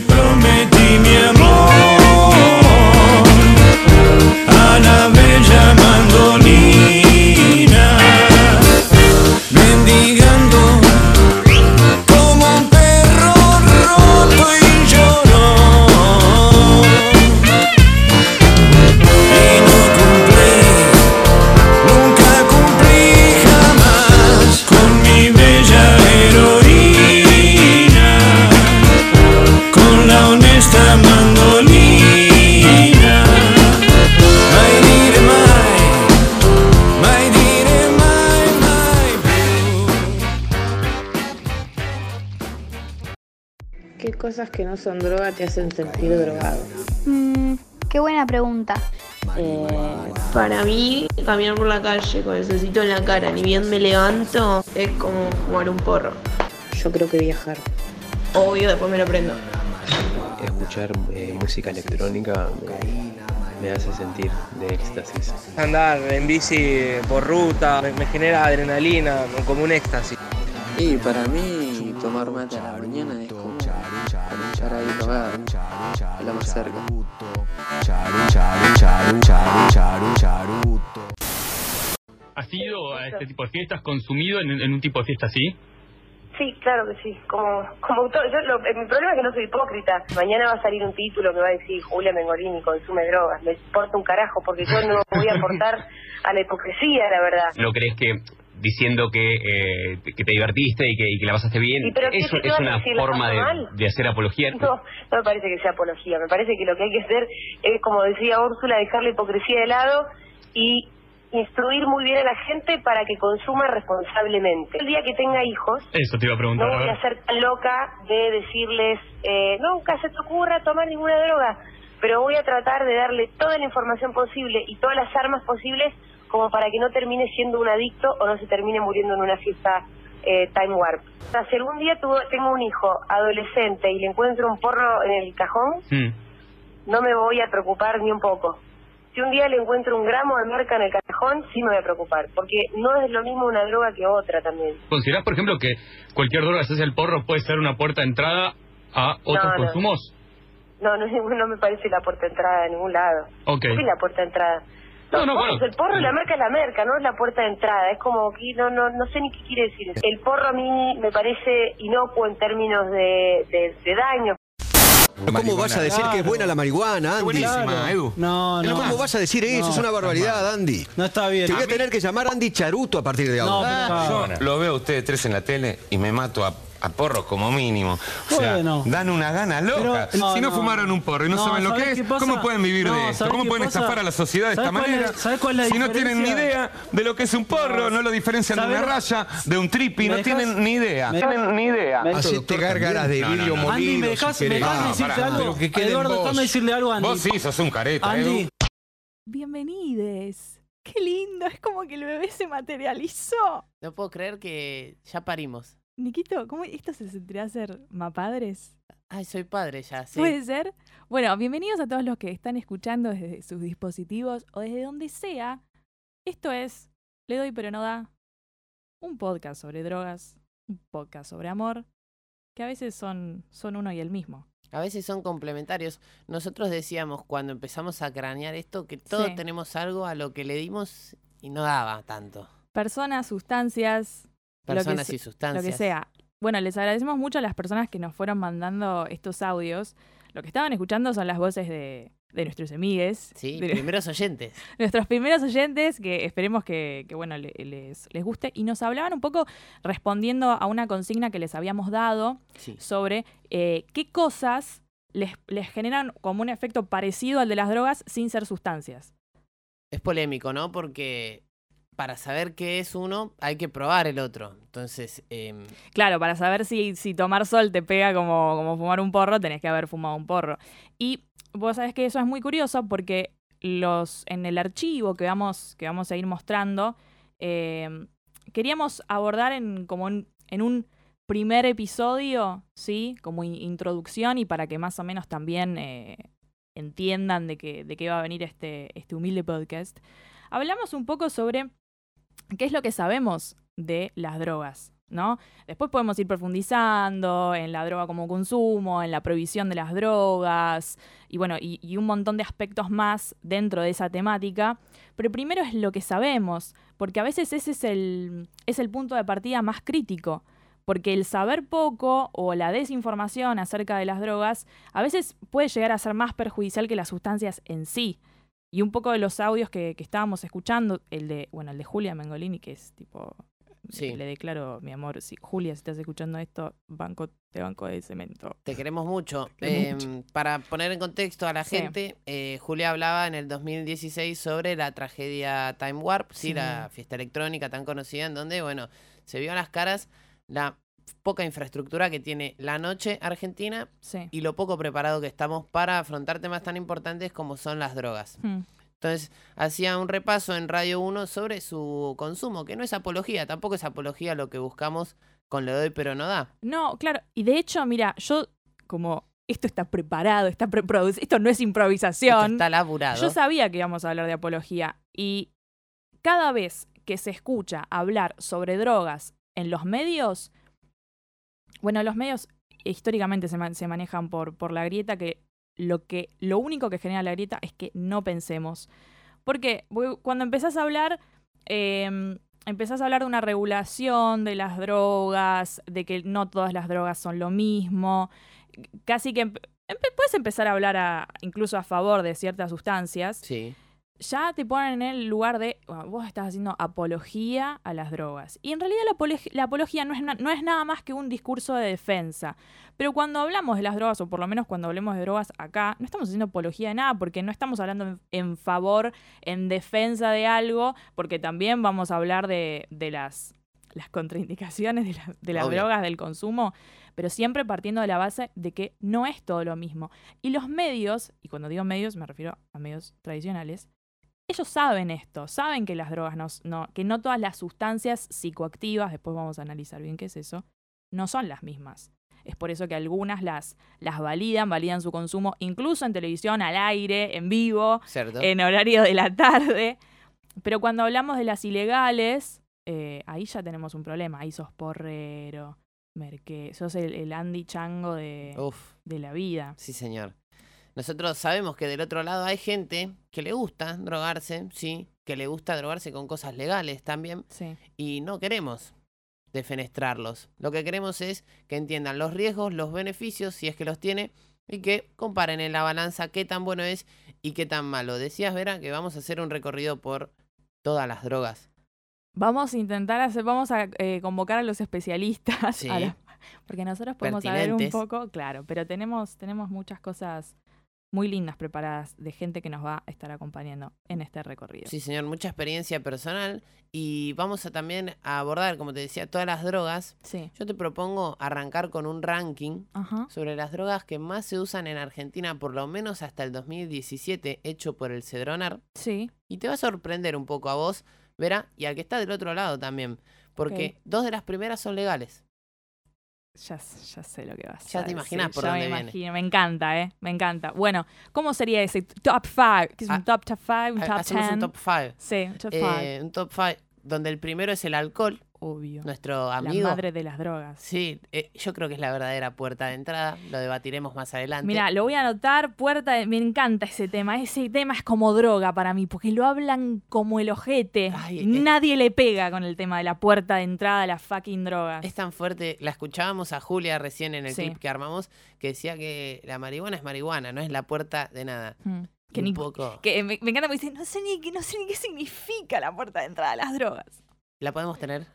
prometí mi amor cosas que no son droga te hacen sentir drogado? Mm, qué buena pregunta. Eh, Para mí, caminar por la calle con el solcito en la cara, ni bien me levanto, es como fumar un porro. yo creo que viajar. Obvio, después me lo prendo. Escuchar eh, música electrónica me, me hace sentir de éxtasis. Andar en bici por ruta me, me genera adrenalina, como un éxtasis. Y para mí tomar mate a la mañana es como comenzar ahí a tomar a la más cerca. ¿Has ido a este tipo de fiestas, consumido en, en un tipo de fiesta así? Sí, claro que sí. Como, como todo, yo lo- eh, mi problema es que no soy hipócrita. Mañana va a salir un título que va a decir Julia Mengolini consume drogas. Me importa un carajo porque yo no voy a aportar a la hipocresía, la verdad. ¿No crees que diciendo que, eh, que te divertiste y que, y que la pasaste bien, ¿Y pero qué eso es una forma de, de hacer apología? No, no me parece que sea apología. Me parece que lo que hay que hacer es, como decía Úrsula, dejar la hipocresía de lado y instruir muy bien a la gente para que consuma responsablemente. El día que tenga hijos, Eso te iba a preguntar. no voy a ser tan loca de decirles, eh, nunca se te ocurra tomar ninguna droga, pero voy a tratar de darle toda la información posible y todas las armas posibles como para que no termine siendo un adicto o no se termine muriendo en una fiesta eh, time warp. O sea, si algún día tuvo, tengo un hijo adolescente y le encuentro un porro en el cajón, Mm. no me voy a preocupar ni un poco. Si un día le encuentro un gramo de marca en el cajón, sí me voy a preocupar, porque no es lo mismo una droga que otra también. ¿Considerás, por ejemplo, que cualquier droga, si es el porro, puede ser una puerta de entrada a otros No, no. consumos? No, no, no me parece la puerta de entrada de ningún lado. Ok. ¿Qué es la puerta de entrada? No, no, porros, bueno. El porro, la marca es la merca, no es la puerta de entrada. Es como que no, no, no sé ni qué quiere decir. El porro a mí me parece inocuo en términos de, de, de daño. ¿Cómo vas a decir que es buena la marihuana, Andy? buenísima, Edu. No, Pero no. ¿Cómo vas a decir eso? No, es una barbaridad, Andy. No está bien. Te voy a tener que llamar Andy Charuto a partir de No, ahora. pero- Yo lo veo a ustedes tres en la tele y me mato a, a porros como mínimo. O sea, Bueno. dan una gana loca. Pero- no, si no, no. fumaron un porro y no, No, saben lo ¿sabés que es? ¿cómo pueden vivir No, de esto? ¿sabés ¿Cómo pueden pasa? estafar a la sociedad de esta ¿Sabés cuál es- manera? sabés cuál es la si no tienen ni idea de lo que es un porro, no, lo diferencian de ¿sabés? una raya, de un tripi, ¿Me no tienen ni idea. ¿Me No tienen ni idea. ¿Me- Hacete gárgaras de vidrio molido. Andy, ¿me si No, decirte pará, algo? que Eduardo, vos. déjame decirle algo a Andy. Vos sí sos un careta, Andy. Bienvenides. Qué lindo, es como que el bebé se materializó. No puedo creer que ya parimos. Niquito, ¿cómo esto se sentirá ser mapadres? Ay, soy padre ya, sí. ¿Puede ser? Bueno, bienvenidos a todos los que están escuchando desde sus dispositivos o desde donde sea. Esto es Le doy pero no da. Un podcast sobre drogas, un podcast sobre amor, que a veces son, son uno y el mismo. A veces son complementarios. Nosotros decíamos cuando empezamos a cranear esto que todos Sí. tenemos algo a lo que le dimos y no daba tanto. Personas, sustancias, que Personas y sustancias. Lo que sea. Bueno, les agradecemos mucho a las personas que nos fueron mandando estos audios. Lo que estaban escuchando son las voces de, de nuestros amigues. Sí, de primeros oyentes. nuestros primeros oyentes, que esperemos que, que, bueno, le- les, les guste. Y nos hablaban un poco respondiendo a una consigna que les habíamos dado Sí. sobre eh, qué cosas les, les generan como un efecto parecido al de las drogas sin ser sustancias. Es polémico, ¿no? Porque para saber qué es uno hay que probar el otro. Entonces, em, Claro, para saber si, tomar sol te pega como, como fumar un porro, tenés que haber fumado un porro. Y vos sabés que eso es muy curioso porque los, en el archivo que vamos, que vamos a ir mostrando, eh, queríamos abordar en, como en, un primer episodio, ¿sí? Como in- introducción y para que más o menos también eh, entiendan de qué, de qué va a venir este, este humilde podcast. Hablamos un poco sobre qué es lo que sabemos de las drogas, ¿no? Después podemos ir profundizando en la droga como consumo, en la prohibición de las drogas y bueno, y, y un montón de aspectos más dentro de esa temática. Pero primero es lo que sabemos, porque a veces ese es el, es el punto de partida más crítico. Porque el saber poco o la desinformación acerca de las drogas a veces puede llegar a ser más perjudicial que las sustancias en sí. Y un poco de los audios que, que estábamos escuchando, el de, bueno, el de Julia Mengolini, que es tipo, Sí. le declaro, mi amor, si, Julia, si estás escuchando esto, banco, te banco de cemento. Te queremos mucho. queremos Em, Para poner en contexto a la Sí. gente, eh, Julia hablaba en el 2016 sobre la tragedia Time Warp, sí, Sí. la fiesta electrónica tan conocida, en donde, bueno, se vio a las caras la poca infraestructura que tiene la noche argentina Sí. y lo poco preparado que estamos para afrontar temas tan importantes como son las drogas. Hmm. Entonces, hacía un repaso en Radio 1 sobre su consumo, que no es apología, tampoco es apología lo que buscamos con le doy pero no da. No, claro. Y de hecho, mira, yo como esto está preparado, está preproducido, esto no es Esto improvisación. está laburado. Yo sabía que íbamos a hablar de apología y cada vez que se escucha hablar sobre drogas en los medios, bueno, los medios históricamente se, man- se manejan por, la grieta, que lo, único que genera la grieta es que no pensemos. Porque cuando empezás a hablar, eh, empezás a hablar de una regulación de las drogas, de que no todas las drogas son lo mismo, casi que puedes empezar a hablar incluso a favor de ciertas sustancias, Sí. Ya te ponen en el lugar de, "Bueno, vos estás haciendo apología a las drogas. Y en realidad la, apolog- la apología no es, na- no es nada más que un discurso de defensa. Pero cuando hablamos de las drogas, o por lo menos cuando hablemos de drogas acá, no estamos haciendo apología de nada, porque no estamos hablando en, en favor, en defensa de algo, porque también vamos a hablar de, de las, las contraindicaciones de, la- de las Obvio. drogas, del consumo, pero siempre partiendo de la base de que no es todo lo mismo. Y los medios, y cuando digo medios me refiero a medios tradicionales, ellos saben esto, saben que las drogas no, no- que no todas las sustancias psicoactivas, después vamos a analizar bien qué es eso, no son las mismas. Es por eso que algunas las, las validan, validan su consumo, incluso en televisión, al aire, en vivo, en horario de la tarde. Pero cuando hablamos de las ilegales, eh, ahí ya tenemos un problema. Ahí sos porrero, merque, sos el, el Andy Chango de, Uf, de la vida. sí señor. Nosotros sabemos que del otro lado hay gente que le gusta drogarse, sí, que le gusta drogarse con cosas legales también, Sí. y no queremos defenestrarlos. Lo que queremos es que entiendan los riesgos, los beneficios, si es que los tiene, y que comparen en la balanza qué tan bueno es y qué tan malo. Decías, Vera, que vamos a hacer un recorrido por todas las drogas. Vamos a intentar hacer, vamos a eh, convocar a los especialistas, Sí. a la- porque nosotros podemos saber un poco, claro, pero tenemos, tenemos muchas cosas muy lindas preparadas de gente que nos va a estar acompañando en este recorrido. Sí, señor, mucha experiencia personal y vamos a también a abordar, como te decía, todas las drogas. Sí. Yo te propongo arrancar con un ranking Ajá. sobre las drogas que más se usan en Argentina, por lo menos hasta el 2017, hecho por el Cedronar. Sí. Y te va a sorprender un poco a vos, Vera, y al que está del otro lado también. Porque dos de las primeras son legales. Ya, ya sé lo que vas Ya a te decir, imaginás por ya dónde me viene. imagino, me encanta, ¿eh? Me encanta. Bueno, ¿cómo sería ese top 5? ¿Qué es un Ah, top top 5? Un Ha- top Hacemos 10? un top 5. Sí, un top 5. un top 5 donde el primero es el alcohol. Obvio. Nuestro La amigo. madre de las drogas. Sí, eh, yo creo que es la verdadera puerta de entrada. Lo debatiremos más adelante. Mira, lo voy a anotar, puerta, de- me encanta ese tema, ese tema es como droga para mí, porque lo hablan como el ojete, Ay, nadie le pega con el tema de la puerta de entrada a las fucking drogas. Es tan fuerte, la escuchábamos a Julia recién en el Sí. clip que armamos, que decía que la marihuana es marihuana, no es la puerta de nada. Mm. Que, un ni- poco. que me, me encanta porque dice, no sé, ni, qué- no sé ni qué significa la puerta de entrada a las drogas. ¿La podemos tener?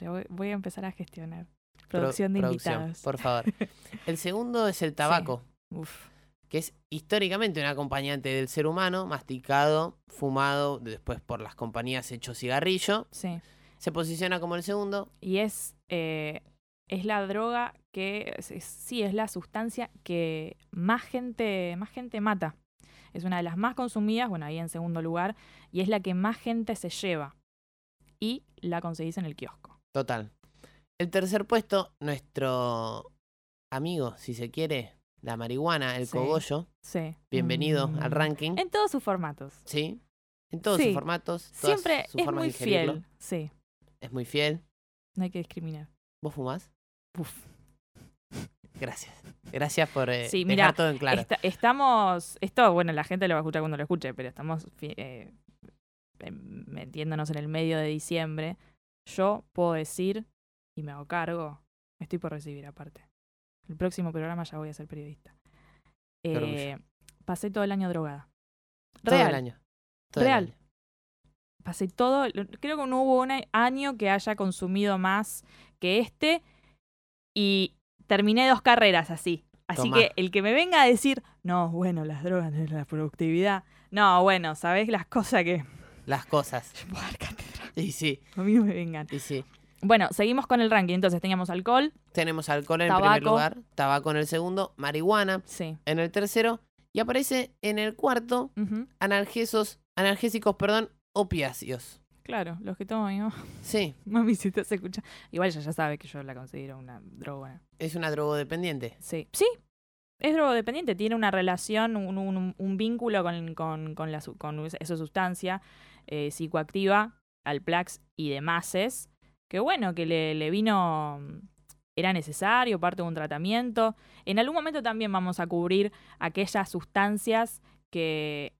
Le voy, voy a empezar a gestionar. Pro- Producción de producción, invitados. Por favor. El segundo es el tabaco, Uf. que es históricamente un acompañante del ser humano, masticado, fumado, después por las compañías hecho cigarrillo. Sí. Se posiciona como el segundo. Y es, eh, es la droga que, es- es- sí, es la sustancia que más gente, más gente mata. Es una de las más consumidas, bueno, ahí en segundo lugar, y es la que más gente se lleva. Y la conseguís en el kiosco. Total. El tercer puesto, nuestro amigo, si se quiere, la marihuana, el Sí. cogollo. Sí. Bienvenido Mm. al ranking. En todos sus formatos. Sí. En todos Sí. sus formatos. todas Siempre sus es formas muy de fiel. Sí, Es muy fiel. no hay que discriminar. ¿Vos fumás? Gracias. Gracias por eh, Sí, dejar todo en claro. esta- estamos, esto, bueno, la gente lo va a escuchar cuando lo escuche, pero estamos eh, metiéndonos en el medio de diciembre. Yo puedo decir, y me hago cargo, estoy por recibir aparte. El próximo programa ya voy a ser periodista. Eh, pasé todo el año drogada. Todo Real. el año. Todo el Real. año. Pasé todo, creo que no hubo un año que haya consumido más que este y terminé dos carreras así. Así Tomá. que el que me venga a decir, no, bueno, las drogas no es la productividad. No, bueno, ¿sabés las cosas que Las cosas. Y sí, a mí no me vengan? y sí. Bueno, seguimos con el ranking. Entonces teníamos alcohol. Tenemos alcohol en el primer lugar, tabaco en el segundo, marihuana Sí. en el tercero y aparece en el cuarto Ujú. analgesos, analgésicos, perdón, opiáceos. Claro, los que tomo mi mamá. Sí, Mami, si te se escucha. Igual ella ya sabe que yo la considero una droga. es una drogodependiente. Sí. Sí. Es drogodependiente, tiene una relación, un, un- un vínculo con, con- con la, con esa sustancia eh, psicoactiva, Alplax y demás, que bueno, que le, le vino, era necesario, parte de un tratamiento. En algún momento también vamos a cubrir aquellas sustancias que,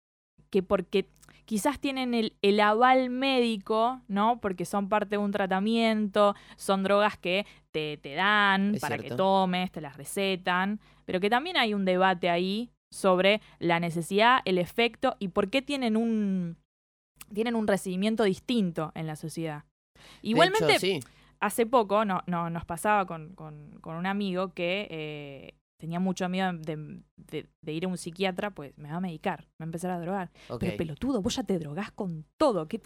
que porque quizás tienen el, el aval médico, ¿no? Porque son parte de un tratamiento, son drogas que te, te dan Es para que tomes, te las recetan, pero que también hay un debate ahí sobre la necesidad, el efecto y por qué tienen un, tienen un recibimiento distinto en la sociedad. Igualmente, hecho, sí. hace poco no, no, nos pasaba con, con- con un amigo que eh, tenía mucho miedo de, de- de ir a un psiquiatra, pues me va a medicar, me va a empezar a drogar. Pero pelotudo, vos ya te drogás con todo. ¿Qué,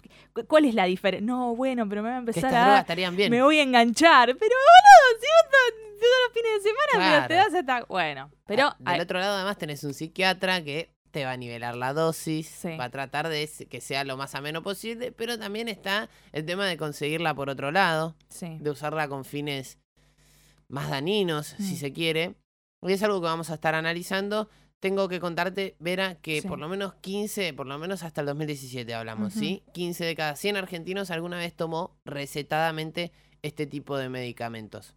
¿Cuál es la diferencia? No, bueno, pero me va a empezar estas a drogas bien. me voy a enganchar. Pero boludo, si vos to- todos los fines de semana pero te das hasta... Bueno, pero... Ah, Del otro lado, además, tenés un psiquiatra que te va a nivelar la dosis, Sí. va a tratar de que sea lo más ameno posible, pero también está el tema de conseguirla por otro lado, sí. de usarla con fines más dañinos, si Mm. se quiere. Y es algo que vamos a estar analizando. Tengo que contarte, Vera, que Sí. por lo menos 15, por lo menos hasta el 2017 hablamos, Ujú. ¿sí? 15 de cada 100 argentinos alguna vez tomó recetadamente este tipo de medicamentos.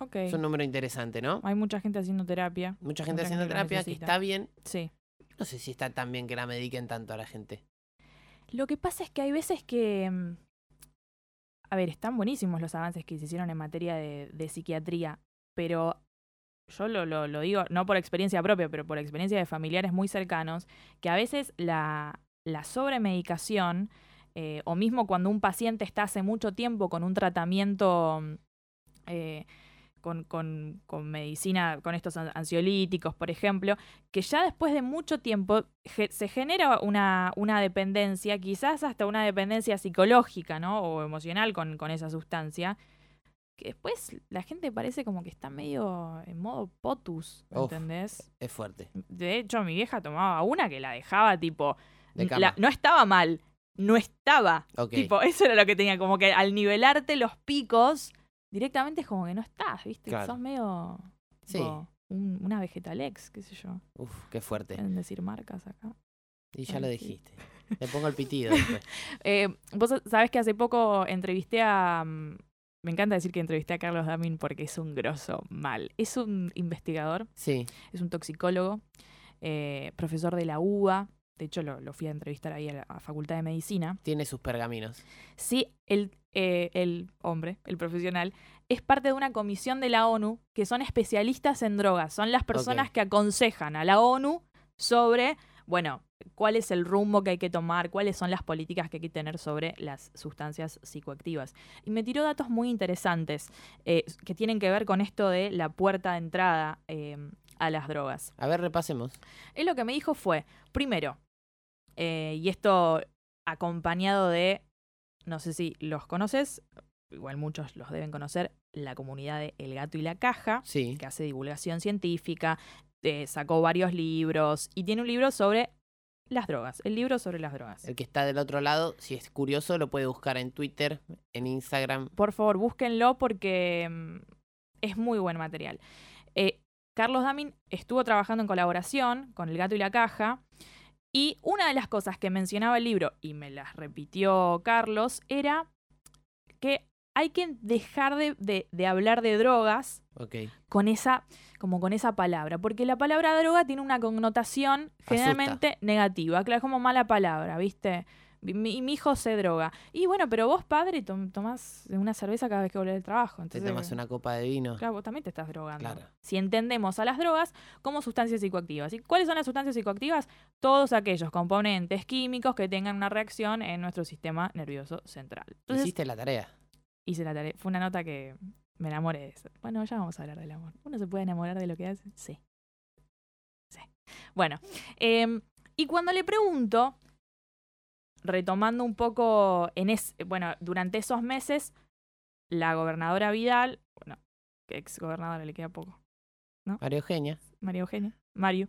Ok. Es un número interesante, ¿no? Hay mucha gente haciendo terapia. Mucha gente mucha haciendo gente terapia, que está bien. Sí. No sé si está tan bien que la mediquen tanto a la gente. Lo que pasa es que hay veces que... mm, A ver, están buenísimos los avances que se hicieron en materia de, psiquiatría, pero yo lo, lo, lo digo no por experiencia propia, pero por experiencia de familiares muy cercanos, que a veces la, la sobremedicación, eh, o mismo cuando un paciente está hace mucho tiempo con un tratamiento... mm, eh, con, con, con medicina, con estos an- ansiolíticos, por ejemplo, que ya después de mucho tiempo ge- se genera una, una dependencia, quizás hasta una dependencia psicológica, ¿no? O emocional con, con esa sustancia, que después la gente parece como que está medio en modo potus, Uf. ¿entendés? Es fuerte. De hecho, mi vieja tomaba una que la dejaba tipo... De la- cama. no estaba mal, no estaba. Ok. Tipo, eso era lo que tenía, como que al nivelarte los picos, directamente es como que no estás, ¿viste? Claro. Sos medio... Sí. tipo, un- una vegetalex, qué sé yo. Uf, qué fuerte. En decir marcas acá. Y ya lo dijiste. Le pongo el pitido después. Eh, vos sabés que hace poco entrevisté a. mm, Me encanta decir que entrevisté a Carlos Damin porque es un grosso mal. Es un investigador, Sí. es un toxicólogo, eh, profesor de la UBA. De hecho, lo, lo fui a entrevistar ahí a la a Facultad de Medicina. Tiene sus pergaminos. Sí, el, eh, el hombre, el profesional, es parte de una comisión de la ONU que son especialistas en drogas. Son las personas que aconsejan a la ONU sobre, bueno, cuál es el rumbo que hay que tomar, cuáles son las políticas que hay que tener sobre las sustancias psicoactivas. Y me tiró datos muy interesantes eh, que tienen que ver con esto de la puerta de entrada eh, a las drogas. A ver, repasemos. Él lo que me dijo fue, primero, eh, y esto acompañado de, no sé si los conoces, igual muchos los deben conocer, la comunidad de El Gato y la Caja, Sí. que hace divulgación científica, eh, sacó varios libros y tiene un libro sobre las drogas, el libro sobre las drogas. El que está del otro lado, si es curioso, lo puede buscar en Twitter, en Instagram. Por favor, búsquenlo porque mm, es muy buen material. Eh, Carlos Damin estuvo trabajando en colaboración con El Gato y la Caja. Y una de las cosas que mencionaba el libro, y me las repitió Carlos, era que hay que dejar de, de- de hablar de drogas con esa, como con esa palabra, porque la palabra droga tiene una connotación generalmente negativa, claro, es como mala palabra, ¿viste? Mi, mi hijo se droga. Y bueno, pero vos, padre, tom- tomás una cerveza cada vez que volvés del trabajo. Te Entonces, tomas una copa de vino. Claro, vos también te estás drogando. Claro. Si entendemos a las drogas como sustancias psicoactivas. ¿Y cuáles son las sustancias psicoactivas? Todos aquellos componentes químicos que tengan una reacción en nuestro sistema nervioso central. Entonces, Hiciste la tarea. hice la tarea. Fue una nota que me enamoré de eso. Bueno, ya vamos a hablar del amor. ¿Uno se puede enamorar de lo que hace? Sí. Sí. Bueno, em, y cuando le pregunto, retomando un poco en es, bueno, durante esos meses, la gobernadora Vidal, bueno, ex gobernadora le queda poco, María Eugenia. María Eugenia, Mario,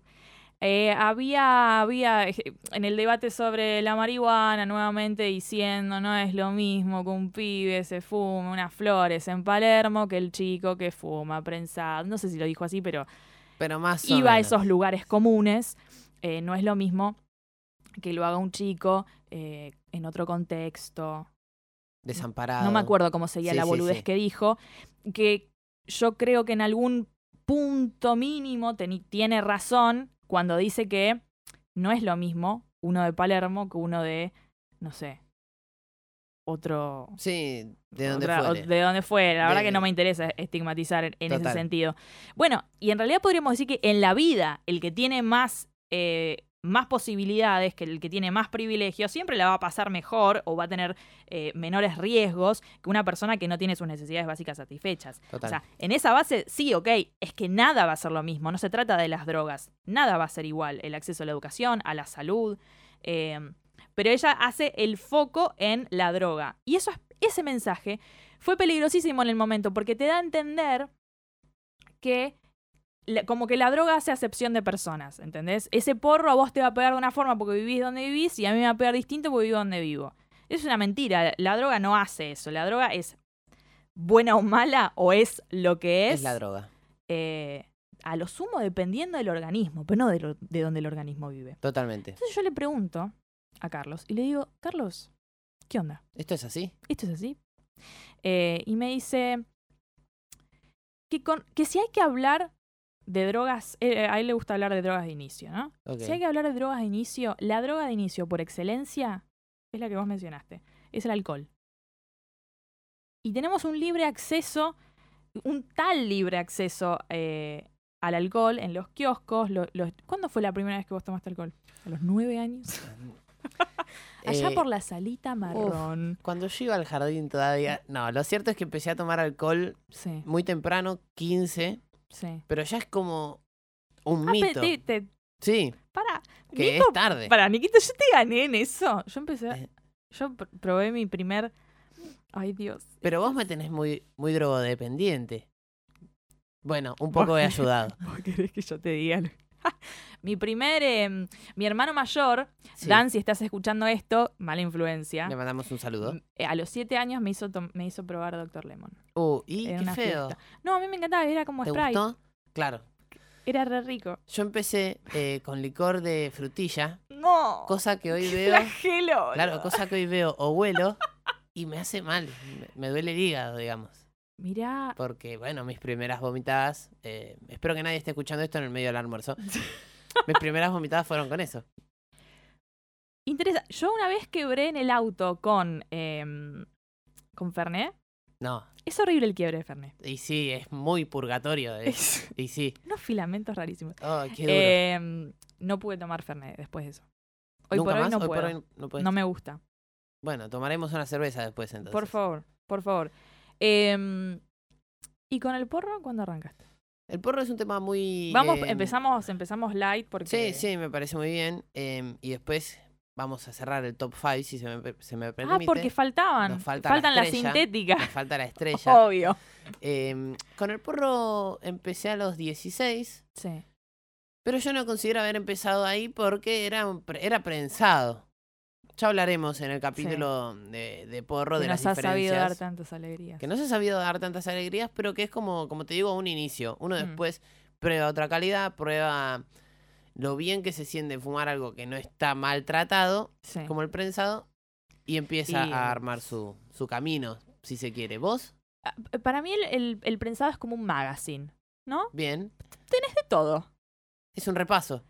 eh, había, había eh, en el debate sobre la marihuana nuevamente diciendo no es lo mismo que un pibe se fume unas flores en Palermo que el chico que fuma prensado. No sé si lo dijo así, pero Pero más iba a esos lugares comunes. Eh, no es lo mismo que lo haga un chico eh, en otro contexto, Desamparado. no me acuerdo cómo seguía Sí, la boludez sí. que dijo, que yo creo que en algún punto mínimo tiene razón cuando dice que no es lo mismo uno de Palermo que uno de, no sé, otro... Sí, de donde otra- fuere. de donde fuera. La verdad que no me interesa estigmatizar en, ese sentido. Bueno, y en realidad podríamos decir que en la vida el que tiene más, eh, más posibilidades, que el que tiene más privilegios, siempre la va a pasar mejor o va a tener eh, menores riesgos que una persona que no tiene sus necesidades básicas satisfechas. Total. O sea, en esa base, sí, ok, es que nada va a ser lo mismo, no se trata de las drogas, nada va a ser igual, el acceso a la educación, a la salud, eh, pero ella hace el foco en la droga. Y eso, es- ese mensaje fue peligrosísimo en el momento, porque te da a entender que como que la droga hace acepción de personas, ¿entendés? Ese porro a vos te va a pegar de una forma porque vivís donde vivís y a mí me va a pegar distinto porque vivo donde vivo. Es una mentira, la droga no hace eso, la droga es buena o mala o es lo que es. Es la droga. eh, a lo sumo dependiendo del organismo, pero no de, lo- de donde el organismo vive. Totalmente. Entonces yo le pregunto a Carlos y le digo, Carlos, ¿qué onda? ¿Esto es así? ¿Esto es así? Eh, y me dice que, con, que si hay que hablar de drogas, eh, a él le gusta hablar de drogas de inicio, ¿no? Si hay que hablar de drogas de inicio, la droga de inicio por excelencia es la que vos mencionaste, es el alcohol. Y tenemos un libre acceso, un tal libre acceso eh, al alcohol en los kioscos. lo- los- ¿Cuándo fue la primera vez que vos tomaste alcohol? ¿A los nueve años? Allá Eh, por la salita marrón. Cuando yo iba al jardín todavía. No, lo cierto es que empecé a tomar alcohol Sí, muy temprano, 15, sí. pero ya es como un Ah, pe- mito. Sí, para, que Nico, es tarde. Para, Niquito, yo te gané en eso. Yo empecé. Eh. Yo pr- probé mi primer. Ay, Dios. Pero vos me tenés muy, muy drogodependiente. Bueno, un poco he ayudado. ¿Vos querés que yo te diga? mi primer. em, mi hermano mayor, Sí. Dan, si estás escuchando esto, mala influencia. Le mandamos un saludo. eh, A los siete años me hizo, me hizo probar Dr. Lemon. Uh, y qué feo. fiesta. No, a mí me encantaba, era como ¿Te Sprite. gustó? Claro. Era re rico. Yo empecé eh, con licor de frutilla, No. cosa que hoy veo. Flagelo. Claro, cosa que hoy veo o huelo y me hace mal. Me, me duele el hígado, digamos. Mirá. Porque, bueno, mis primeras vomitadas. eh, espero que nadie esté escuchando esto en el medio del almuerzo. mis primeras vomitadas fueron con eso. Interesa. Yo una vez quebré en el auto con. em, con Fernet. No. Es horrible el quiebre de Fernet. Y sí, es muy purgatorio. eh. Es- Y sí. Unos filamentos rarísimos. Oh, qué duro. Em, no pude tomar Fernet después de eso. Hoy ¿Nunca por hoy más? no Hoy puedo. por hoy no no me gusta. Bueno, tomaremos una cerveza después entonces. Por favor, por favor. Em, ¿Y con el porro cuándo arrancaste? El porro es un tema muy. Vamos, eh, empezamos, empezamos light porque. Sí, sí, me parece muy bien. em, y después vamos a cerrar el top 5 si se me, se me permite. Ah, porque faltaban. Nos falta la Faltan las estrella. sintéticas. Nos falta la estrella. Obvio. Em, con el porro empecé a los 16, Sí. pero yo no considero haber empezado ahí porque era, era prensado. Ya hablaremos en el capítulo de, de porro Que de las nos ha sabido dar diferencias. tantas alegrías. Que no se ha sabido dar tantas alegrías, pero que es como, como te digo, un inicio. Uno Mm. después prueba otra calidad, prueba lo bien que se siente fumar algo que no está maltratado, Sí. como el prensado, y empieza Y- a armar su, su camino. si se quiere. ¿Vos? Ah, Para mí el, el- el prensado es como un magazine, ¿no? Bien. Tenés de todo. Es un repaso.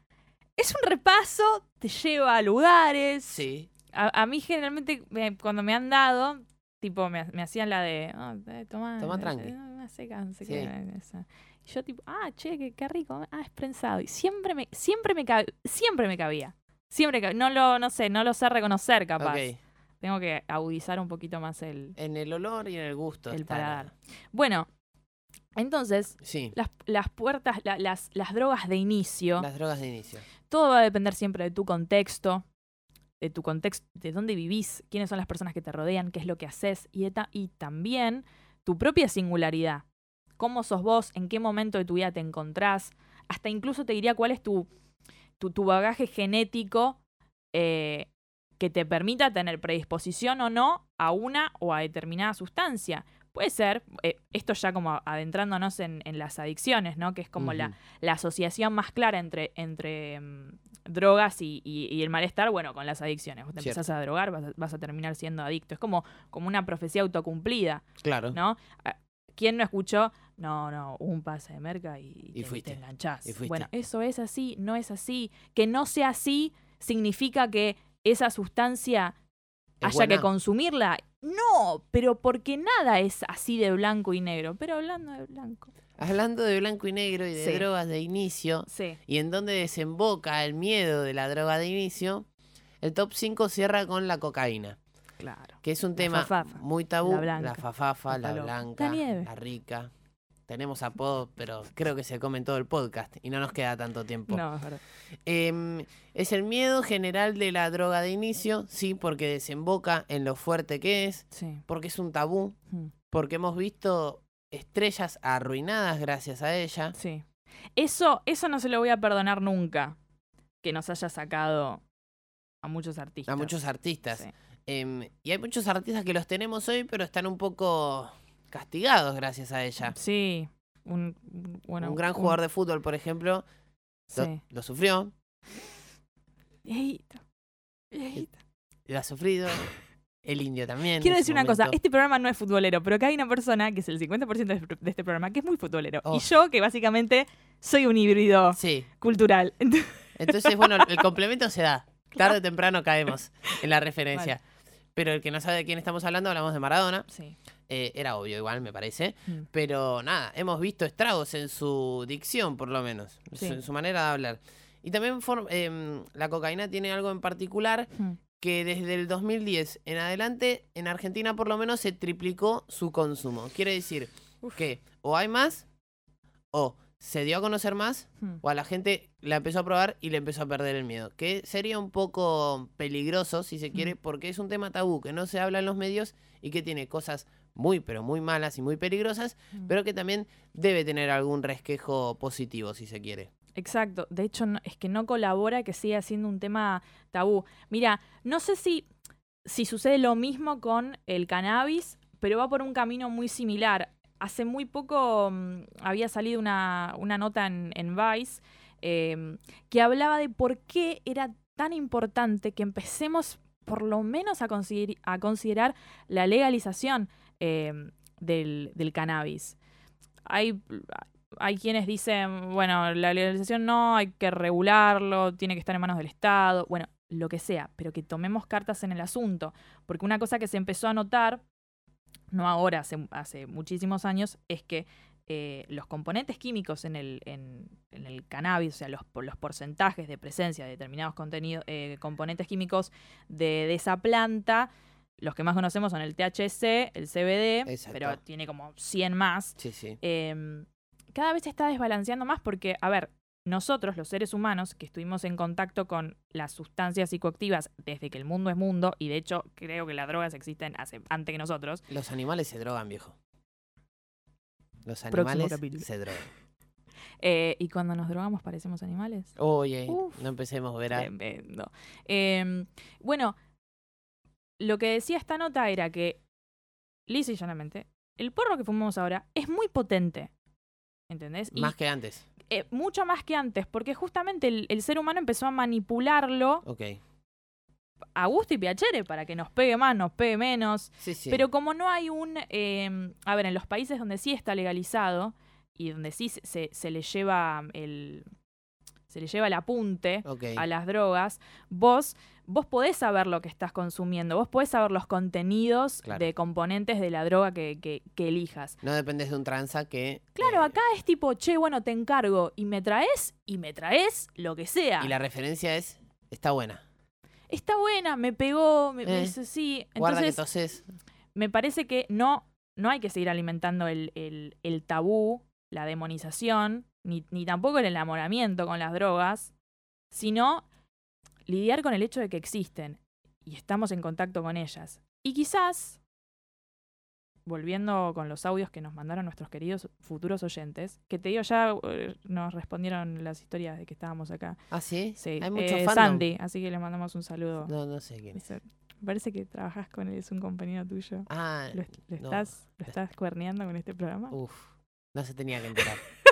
Es un repaso, te lleva a lugares. Sí. A, a mí generalmente me- cuando me han dado, tipo, me, me hacían la de, eh, tomá, Toma eh, tranqui. eh, no sé qué, no sé Sí. qué, esa. Y yo tipo, ah, che, qué, qué rico, ah, es prensado. Y siempre me, siempre me, cab- siempre me cabía. Siempre cab- no lo, no sé, no lo sé reconocer capaz. Tengo que agudizar un poquito más el, En el olor y en el gusto. el paladar. Bueno, entonces, Sí. las, las puertas, la- las, las drogas de inicio, Las drogas de inicio. todo va a depender siempre de tu contexto, de tu contexto, de dónde vivís, quiénes son las personas que te rodean, qué es lo que haces y, y también tu propia singularidad. Cómo sos vos, en qué momento de tu vida te encontrás, hasta incluso te diría cuál es tu, tu, tu bagaje genético eh, que te permita tener predisposición o no a una o a determinada sustancia. Puede ser, eh, esto ya como adentrándonos en, en las adicciones, ¿no? Que es como la, la asociación más clara entre, entre mm, drogas y, y- y el malestar, bueno, con las adicciones. Vos te Cierto. empezás a drogar, vas a, vas a terminar siendo adicto. Es como, como una profecía autocumplida, Claro. ¿no? Ah, ¿Quién no escuchó? No, no, un pase de merca y, Y te- te, fuiste. enganchás. Y fuiste. Bueno, eso es así, no es así. Que no sea así significa que esa sustancia ¿Es haya que consumirla. No, pero porque nada es así de blanco y negro. Pero hablando de blanco. Hablando de blanco y negro y de Sí. drogas de inicio, Sí. y en dónde desemboca el miedo de la droga de inicio, el top 5 cierra con la cocaína. Claro. Que es un La tema fafafa, muy tabú. la blanca, fafafa, la la, blanca, La nieve. la rica. Tenemos apodos, pero creo que se comen todo el podcast y no nos queda tanto tiempo. No, es verdad. Em, es el miedo general de la droga de inicio, sí, porque desemboca en lo fuerte que es, Sí. porque es un tabú, Mm. porque hemos visto estrellas arruinadas gracias a ella. Sí. Eso, eso no se lo voy a perdonar nunca. Que nos haya sacado a muchos artistas. A muchos artistas. Sí. Em, y hay muchos artistas que los tenemos hoy, pero están un poco castigados gracias a ella. Sí. Un, bueno, un gran jugador de fútbol, por ejemplo, lo, Sí. lo sufrió, Viejito. Viejito. lo ha sufrido. El indio también. Quiero decir una cosa, este programa no es futbolero, pero acá hay una persona que es el 50% de de este programa que es muy futbolero. Oh. Y yo, que básicamente soy un híbrido Sí. cultural. Entonces, bueno, el complemento se da. Tarde o temprano caemos en la referencia. Pero el que no sabe de quién estamos hablando, hablamos de Maradona. Sí. Eh, era obvio igual, me parece. Mm. Pero nada, hemos visto estragos en su dicción, por lo menos. en su- Sí. En su manera de hablar. Y también em, la cocaína tiene algo en particular Mm. que desde el 2010 en adelante, en Argentina por lo menos se triplicó su consumo. Quiere decir que o hay más, o se dio a conocer más, Mm. o a la gente la empezó a probar y le empezó a perder el miedo. Que sería un poco peligroso, si se quiere, Mm. porque es un tema tabú que no se habla en los medios y que tiene cosas muy, pero muy malas y muy peligrosas, Mm. pero que también debe tener algún resquejo positivo, si se quiere. Exacto. De hecho, no- es que no colabora que siga siendo un tema tabú. Mira, no sé si, si sucede lo mismo con el cannabis, pero va por un camino muy similar. Hace muy poco mm, había salido una, una nota en, en Vice em, que hablaba de por qué era tan importante que empecemos por lo menos a, consider- a considerar la legalización em, del, del cannabis. Hay, hay quienes dicen, bueno, la legalización no, hay que regularlo, tiene que estar en manos del Estado, bueno, lo que sea, pero que tomemos cartas en el asunto, porque una cosa que se empezó a notar, no ahora, hace, hace muchísimos años, es que eh, los componentes químicos en el, en, el cannabis, o sea, los, los porcentajes de presencia de determinados contenidos, eh, componentes químicos de, de esa planta, los que más conocemos son el THC, el CBD, Exacto. pero tiene como 100 más. Sí, sí. Em, cada vez se está desbalanceando más porque, a ver, nosotros, los seres humanos, que estuvimos en contacto con las sustancias psicoactivas desde que el mundo es mundo, y de hecho creo que las drogas existen hace, antes que nosotros, Los animales se drogan, viejo. Los animales se drogan. eh, y cuando nos drogamos parecemos animales. Oye, Uf. no empecemos, verá. Tremendo. Em, bueno, lo que decía esta nota era que, lisa y llanamente, el porro que fumamos ahora es muy potente. ¿Entendés? Y, Más que antes. eh, mucho más que antes, porque justamente el, el ser humano empezó a manipularlo Ok. a gusto y piacere para que nos pegue más, nos pegue menos. Sí, sí. Pero como no hay un... eh, a ver, en los países donde sí está legalizado y donde sí se- se le lleva el... Se le lleva el apunte a las drogas, vos, vos podés saber lo que estás consumiendo, vos podés saber los contenidos Claro. de componentes de la droga que, que- que elijas. No dependes de un tranza que... Claro, acá es tipo, che, bueno, te encargo y me traes y me traes lo que sea. Y la referencia es... Está buena. Está buena, me pegó, me, me Eh, hizo- sí. Guarda que Entonces, me parece que no, no hay que seguir alimentando el, el- el tabú, la demonización, ni, ni tampoco el enamoramiento con las drogas, sino lidiar con el hecho de que existen y estamos en contacto con ellas. Y quizás, volviendo con los audios que nos mandaron nuestros queridos futuros oyentes, que te digo, ya eh, nos respondieron las historias de que estábamos acá. ¿Ah, sí? Sí, Hay mucho eh. Sandy, así que le mandamos un saludo. No, no sé quién. Dice, Parece que trabajas con él, es un compañero tuyo. Ah, ¿Lo, est- lo no. estás, ¿Lo estás cuerneando con este programa? Uf, no se tenía que enterar.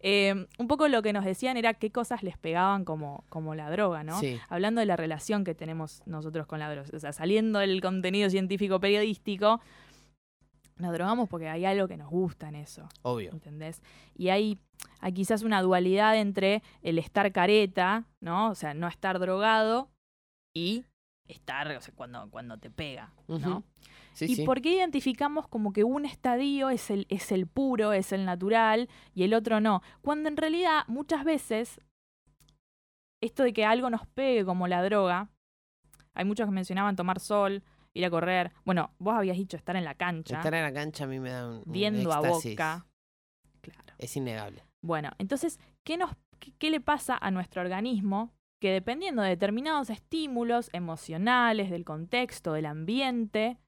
Eh, un poco lo que nos decían era qué cosas les pegaban como, como la droga, ¿no? Sí. Hablando de la relación que tenemos nosotros con la droga. O sea, saliendo del contenido científico periodístico, nos drogamos porque hay algo que nos gusta en eso. Obvio. ¿Entendés? Y hay, hay quizás una dualidad entre el estar careta, ¿no? O sea, no estar drogado y estar o sea, cuando, cuando te pega, ¿no? Sí, ¿Y sí. por qué identificamos como que un estadio es el, es el puro, es el natural y el otro no? Cuando en realidad muchas veces esto de que algo nos pegue como la droga, hay muchos que mencionaban tomar sol, ir a correr. Bueno, vos habías dicho estar en la cancha, Estar en la cancha a mí me da un, un viendo a boca. Es innegable. Bueno, entonces, ¿qué, nos, qué, qué le pasa a nuestro organismo? Que dependiendo de determinados estímulos emocionales, del contexto, del ambiente,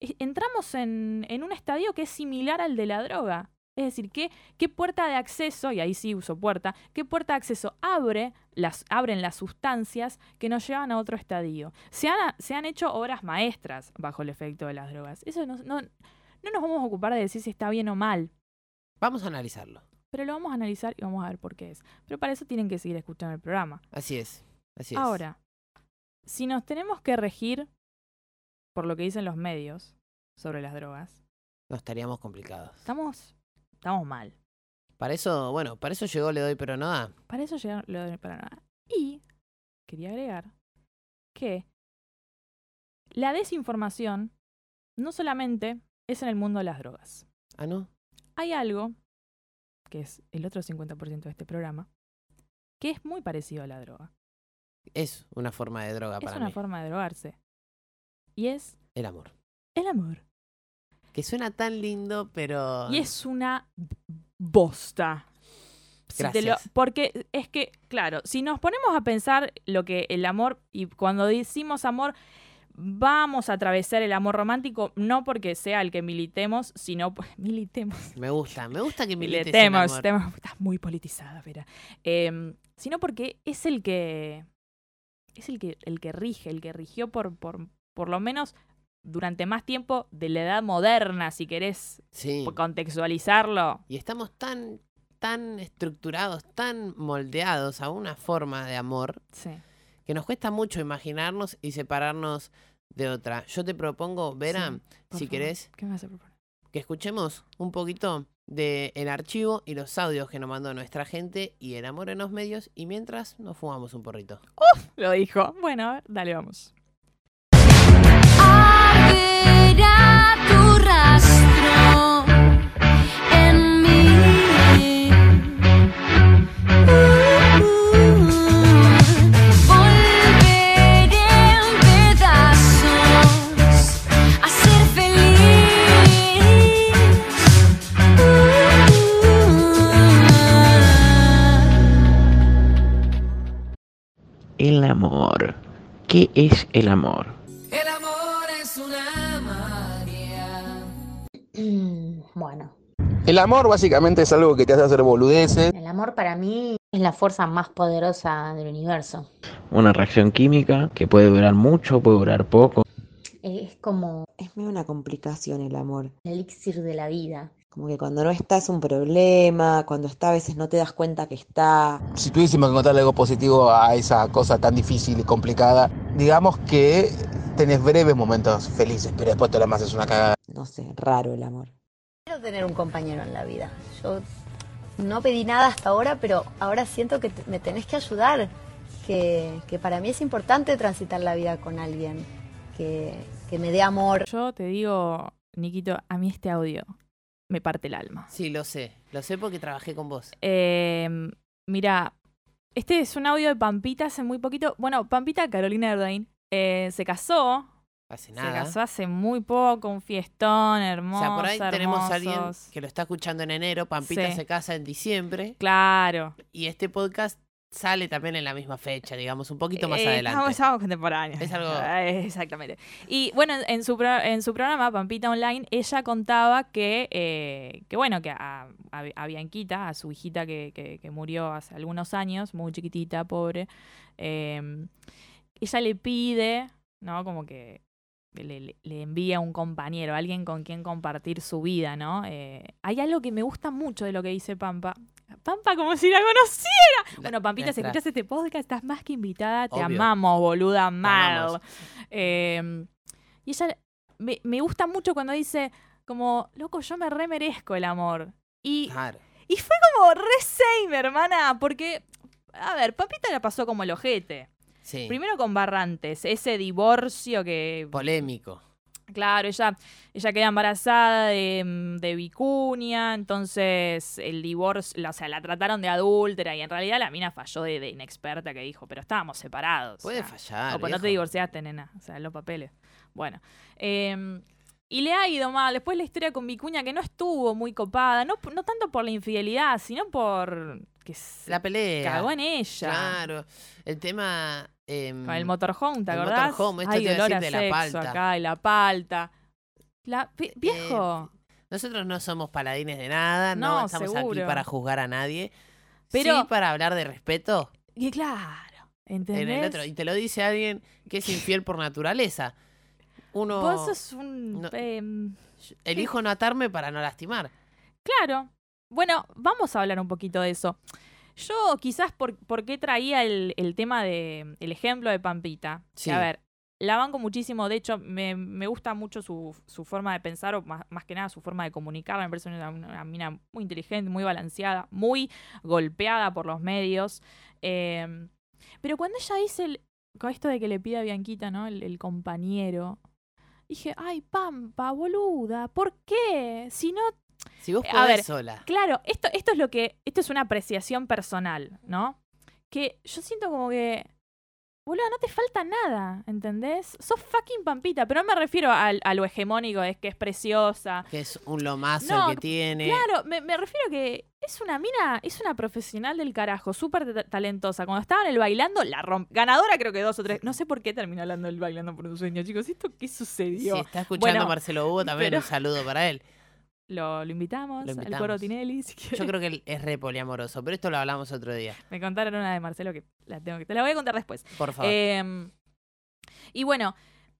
e- entramos en, en un estadio que es similar al de la droga. Es decir, ¿qué, qué puerta de acceso, y ahí sí uso puerta, qué puerta de acceso abre las, abren las sustancias que nos llevan a otro estadio? Se han, se han hecho obras maestras bajo el efecto de las drogas. Eso no, no, no nos vamos a ocupar de decir si está bien o mal. Vamos a analizarlo. Pero lo vamos a analizar y vamos a ver por qué es. Pero para eso tienen que seguir escuchando el programa. Así es. Así es. Ahora, si nos tenemos que regir por lo que dicen los medios sobre las drogas, No estaríamos complicados. estamos, estamos mal. Para eso, bueno, para eso llegó Le Doy Pero No Da. Para eso llegaron lo de para nada. Y quería agregar que la desinformación no solamente es en el mundo de las drogas. Ah, ¿no? Hay algo, que es el otro 50% de este programa, que es muy parecido a la droga. Es una forma de droga Es para una mí. forma de drogarse. Y es El amor. el amor. Que suena tan lindo, pero... Y es una bosta. Si lo- porque es que, claro, si nos ponemos a pensar lo que el amor, y cuando decimos amor, vamos a atravesar el amor romántico, no porque sea el que militemos, sino militemos. Me gusta, me gusta que milites Militemos, amor. estás muy politizada, Vera. Em, sino porque es el que es el que el que rige, el que rigió por, por, por lo menos durante más tiempo de la edad moderna, si querés Sí. contextualizarlo. Y estamos tan, tan estructurados, tan moldeados a una forma de amor Sí. Que nos cuesta mucho imaginarnos y separarnos de otra. Yo te propongo, Vera, Sí, si favor. querés, ¿Qué me vas a proponer? que escuchemos un poquito del el archivo y los audios que nos mandó nuestra gente y el amor en los medios y mientras nos fumamos un porrito. Lo dijo. Bueno, a ver, dale, vamos. Arderá tu El amor. ¿Qué es el amor? El amor es una magia. Bueno, El amor básicamente es algo que te hace hacer boludeces. el amor para mí es la fuerza más poderosa del universo. Una reacción química que puede durar mucho, puede durar poco. Es como Es medio una complicación el amor. el elixir de la vida. Como que cuando no está es un problema, cuando está a veces no te das cuenta que está. Si tuviésemos que encontrarle algo positivo a esa cosa tan difícil y complicada digamos que tenés breves momentos felices, pero después todo lo demás es una cagada. No sé, raro el amor. Quiero tener un compañero en la vida. Yo no pedí nada hasta ahora, pero ahora siento que me tenés que ayudar. Que, que para mí es importante transitar la vida con alguien. Que, que me dé amor. Yo te digo, Niquito, a mí este audio me parte el alma. Sí, lo sé. Lo sé porque trabajé con vos. Eh, mira, este es un audio de Pampita hace muy poquito. Bueno, Pampita Carolina Erdain eh, se casó. Hace Se nada. casó hace muy poco, un fiestón O hermoso. sea, por ahí tenemos a alguien que lo está escuchando en enero. Pampita Sí. se casa en diciembre. Claro. Y este podcast sale también en la misma fecha, digamos, un poquito más Eh, adelante. Estamos, contemporáneos. Es algo- Eh, Exactamente. Y bueno, en- su, pro- en su programa, Pampita Online, ella contaba que, eh, que bueno, que a, a- a Bianquita, a su hijita que, que- que murió hace algunos años, muy chiquitita, pobre, eh, ella le pide, ¿no? Como que le, le- le envía un compañero, alguien con quien compartir su vida, ¿no? Eh, hay algo que me gusta mucho de lo que dice Pampa. Pampa como si la conociera. bueno, Pampita, si escuchas este podcast, estás más que invitada. Te amamos, boluda, mal. Eh, y ella me, me gusta mucho cuando dice, como, loco, yo me remerezco el amor. Y, Claro. y fue como re same, hermana, porque, a ver, Pampita la pasó como el ojete. Sí. Primero con Barrantes, ese divorcio que Polémico. Claro, ella, ella queda embarazada de, mm, de vicuña, entonces el divorcio, la- o sea, la trataron de adúltera y en realidad la mina falló de, de inexperta que dijo, pero estábamos separados. Puede o sea, fallar. o pues no te divorciaste, nena, o sea, los papeles. Bueno, em, y le ha ido mal. Después la historia con Vicuña que no estuvo muy copada, no, no tanto por la infidelidad, sino por que se La pelea. cagó en ella. Claro. El tema. Em, Con el motorhome, ¿te el acordás? motorhome, esto Ay, te iba a decir de la palta. acá y la palta. La, vi- viejo. Nosotros no somos paladines de nada, no, No, estamos aquí para juzgar a nadie. Pero- sí para hablar de respeto y claro, ¿entendés? en el otro. Y te lo dice alguien que es infiel por naturaleza. Uno. Vos sos un... no- em, Elijo no atarme para no lastimar. claro. Bueno, vamos a hablar un poquito de eso. Yo quizás por, por qué traía el, el tema de el ejemplo de Pampita. Sí. a ver, la banco muchísimo, de hecho me, me gusta mucho su, su forma de pensar, o más, más que nada su forma de comunicar, me parece una, una mina muy inteligente, muy balanceada, muy golpeada por los medios. Eh, pero cuando ella dice el- con esto de que le pide a Bianquita, ¿no? El, el compañero. Dije, ay, Pampa, boluda, ¿por qué? Si no Si vos a podés ver, sola. Claro, esto, esto es lo que. Esto es una apreciación personal, ¿no? Que yo siento como que. Boludo, no te falta nada, ¿entendés? Sos fucking pampita, pero no me refiero al- a, lo hegemónico, es que es preciosa. Que es un lomazo No, el que tiene. Claro, me, me refiero a que es una mina, es una profesional del carajo, súper ta- talentosa. Cuando estaba en el bailando, la romp... Ganadora creo que dos o tres. No sé por qué terminó hablando del bailando por un sueño, chicos. ¿Esto qué sucedió? Si está escuchando Bueno, a Marcelo Hugo, también pero- un saludo para él. Lo, lo invitamos, Lo al coro Tinelli, si. Yo creo que él es re poliamoroso, pero esto lo hablamos otro día. Me contaron una de Marcelo que la tengo que te la voy a contar después. Por favor. Em, y bueno,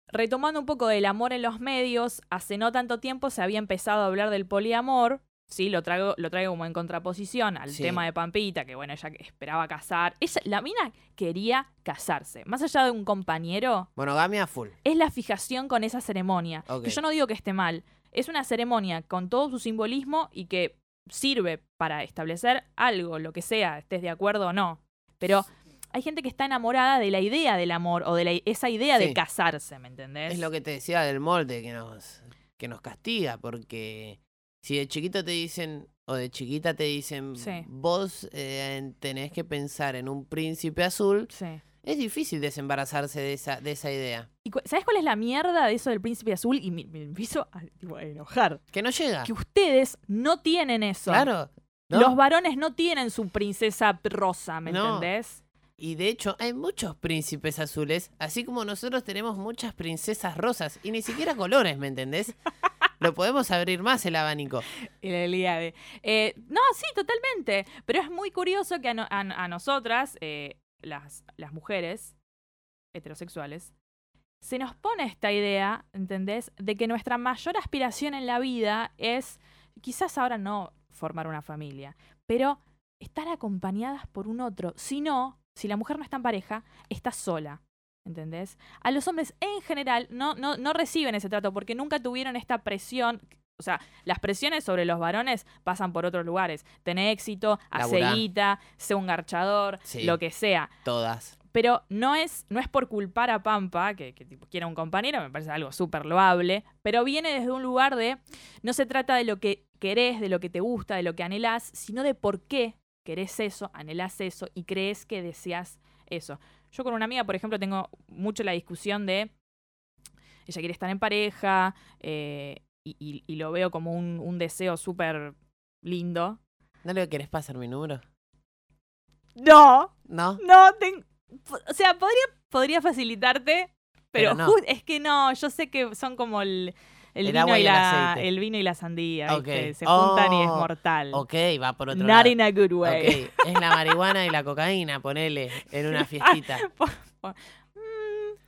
retomando un poco del amor en los medios, hace no tanto tiempo se había empezado a hablar del poliamor. Sí, lo traigo, lo traigo como en contraposición al Sí. tema de Pampita, que bueno, ella esperaba casar. Ella, la mina quería casarse. Más allá de un compañero, Monogamia full. es la fijación con esa ceremonia. Que yo no digo que esté mal. Es una ceremonia con todo su simbolismo y que sirve para establecer algo, lo que sea, estés de acuerdo o no. Pero hay gente que está enamorada de la idea del amor o de la- esa idea de casarse, ¿me entendés? Es lo que te decía del molde que nos, que nos castiga, porque si de chiquito te dicen, o de chiquita te dicen, Sí. vos eh, tenés que pensar en un príncipe azul, Sí. es difícil desembarazarse de esa, de esa idea. ¿Y cu- ¿Sabes cuál es la mierda de eso del príncipe azul? Y me, me empiezo a, tipo, a enojar. Que no llega. Que ustedes no tienen eso. Claro. ¿no? Los varones no tienen su princesa rosa, ¿me No. entendés? Y de hecho hay muchos príncipes azules, así como nosotros tenemos muchas princesas rosas, y ni siquiera colores, ¿me entendés? Lo podemos abrir más el abanico. El Eliade. Eh, no, sí, totalmente. Pero es muy curioso que a, no- a- a nosotras, eh, las, las mujeres heterosexuales, se nos pone esta idea, ¿entendés? De que nuestra mayor aspiración en la vida es, quizás ahora no formar una familia, pero estar acompañadas por un otro. Si no, si la mujer no está en pareja, está sola. ¿Entendés? A los hombres en general no, no, no reciben ese trato porque nunca tuvieron esta presión. O sea, las presiones sobre los varones pasan por otros lugares. Tener éxito, aceguita, ser un garchador, Sí. lo que sea. Todas. Pero no es, no es por culpar a Pampa, que, que tipo, quiera un compañero, me parece algo súper loable, pero viene desde un lugar de, no se trata de lo que querés, de lo que te gusta, de lo que anhelás, sino de por qué querés eso, anhelás eso y crees que deseas eso. Yo con una amiga, por ejemplo, tengo mucho la discusión de, ella quiere estar en pareja, eh, y, y- y lo veo como un, un deseo súper lindo. ¿No le querés pasar mi número? No, ¿No? No, ten- o sea, podría, podría facilitarte, pero, Pero no. ju- es que no, yo sé que son como el, el, El vino, y el la, aceite. el vino y la sandía, Ok. ¿viste? se juntan y es Oh, mortal. Ok, va por otro Not lado. in a good way. Ok, es la marihuana y la cocaína, ponele, en una fiestita. Mm,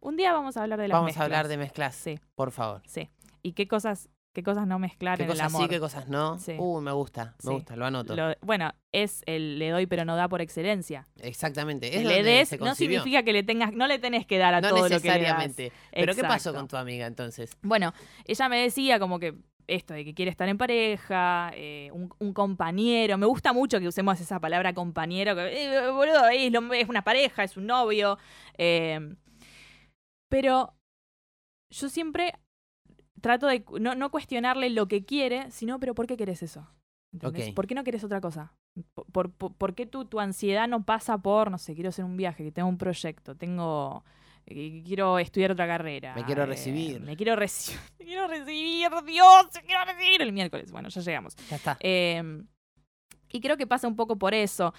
un día vamos a hablar de las Vamos mezclas. a hablar de mezclas, Sí, por favor. sí. ¿Y qué cosas, qué cosas no mezclar ¿Qué en el cosas amor? sí, qué cosas no? Sí. Uh, me gusta, me Sí. gusta, lo anoto. Lo- bueno, es el le doy pero no da por excelencia. Exactamente, es le des se no significa que le tengas, no le tenés que dar a No todo lo que le das. necesariamente. Pero ¿qué pasó con tu amiga entonces? Bueno, ella me decía como que esto de que quiere estar en pareja, eh, un, un compañero. Me gusta mucho que usemos esa palabra compañero, que eh, boludo, es, lo- es una pareja, es un novio. eh, pero yo siempre trato de no, no cuestionarle lo que quiere, sino, pero ¿por qué querés eso? ¿Entendés? Ok. ¿Por qué no querés otra cosa? ¿Por, por- qué tu, tu ansiedad no pasa por, no sé, quiero hacer un viaje, que tengo un proyecto, tengo... eh, Quiero estudiar otra carrera. Me quiero eh, recibir. Me quiero recibir. Me quiero recibir, Dios, me quiero recibir el miércoles. Bueno, ya llegamos. Ya está. Eh, y creo que pasa un poco por eso.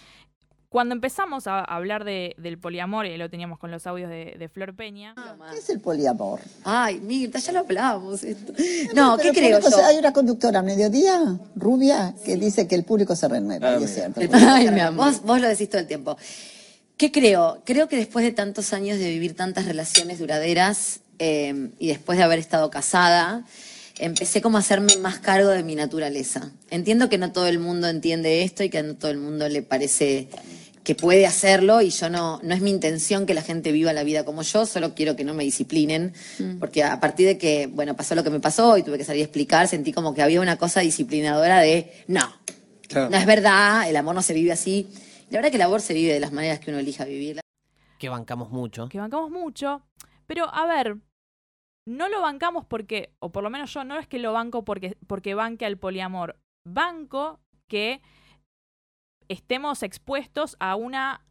Cuando empezamos a hablar de- del poliamor, y lo teníamos con los audios de, de Flor Peña. ¿Qué es el poliamor? Ay, Mirta, ya lo hablábamos esto. No, ¿qué Pero creo yo? Hay una conductora a mediodía, rubia, que dice que el público se renueva, y es cierto. Ay, mi amor, vos, vos lo decís todo el tiempo. ¿Qué creo? Creo que después de tantos años de vivir tantas relaciones duraderas eh, y después de haber estado casada, empecé como a hacerme más cargo de mi naturaleza. Entiendo que no todo el mundo entiende esto y que no todo el mundo le parece que puede hacerlo y yo no, no es mi intención que la gente viva la vida como yo, solo quiero que no me disciplinen, porque a partir de que, bueno, pasó lo que me pasó y tuve que salir a explicar, sentí como que había una cosa disciplinadora de, no, no es verdad, el amor no se vive así. La verdad que el amor se vive de las maneras que uno elija vivirla. Que bancamos mucho. que bancamos mucho, pero a ver, no lo bancamos porque, o por lo menos yo no es que lo banco porque, porque banque al poliamor, banco que estemos expuestos a una,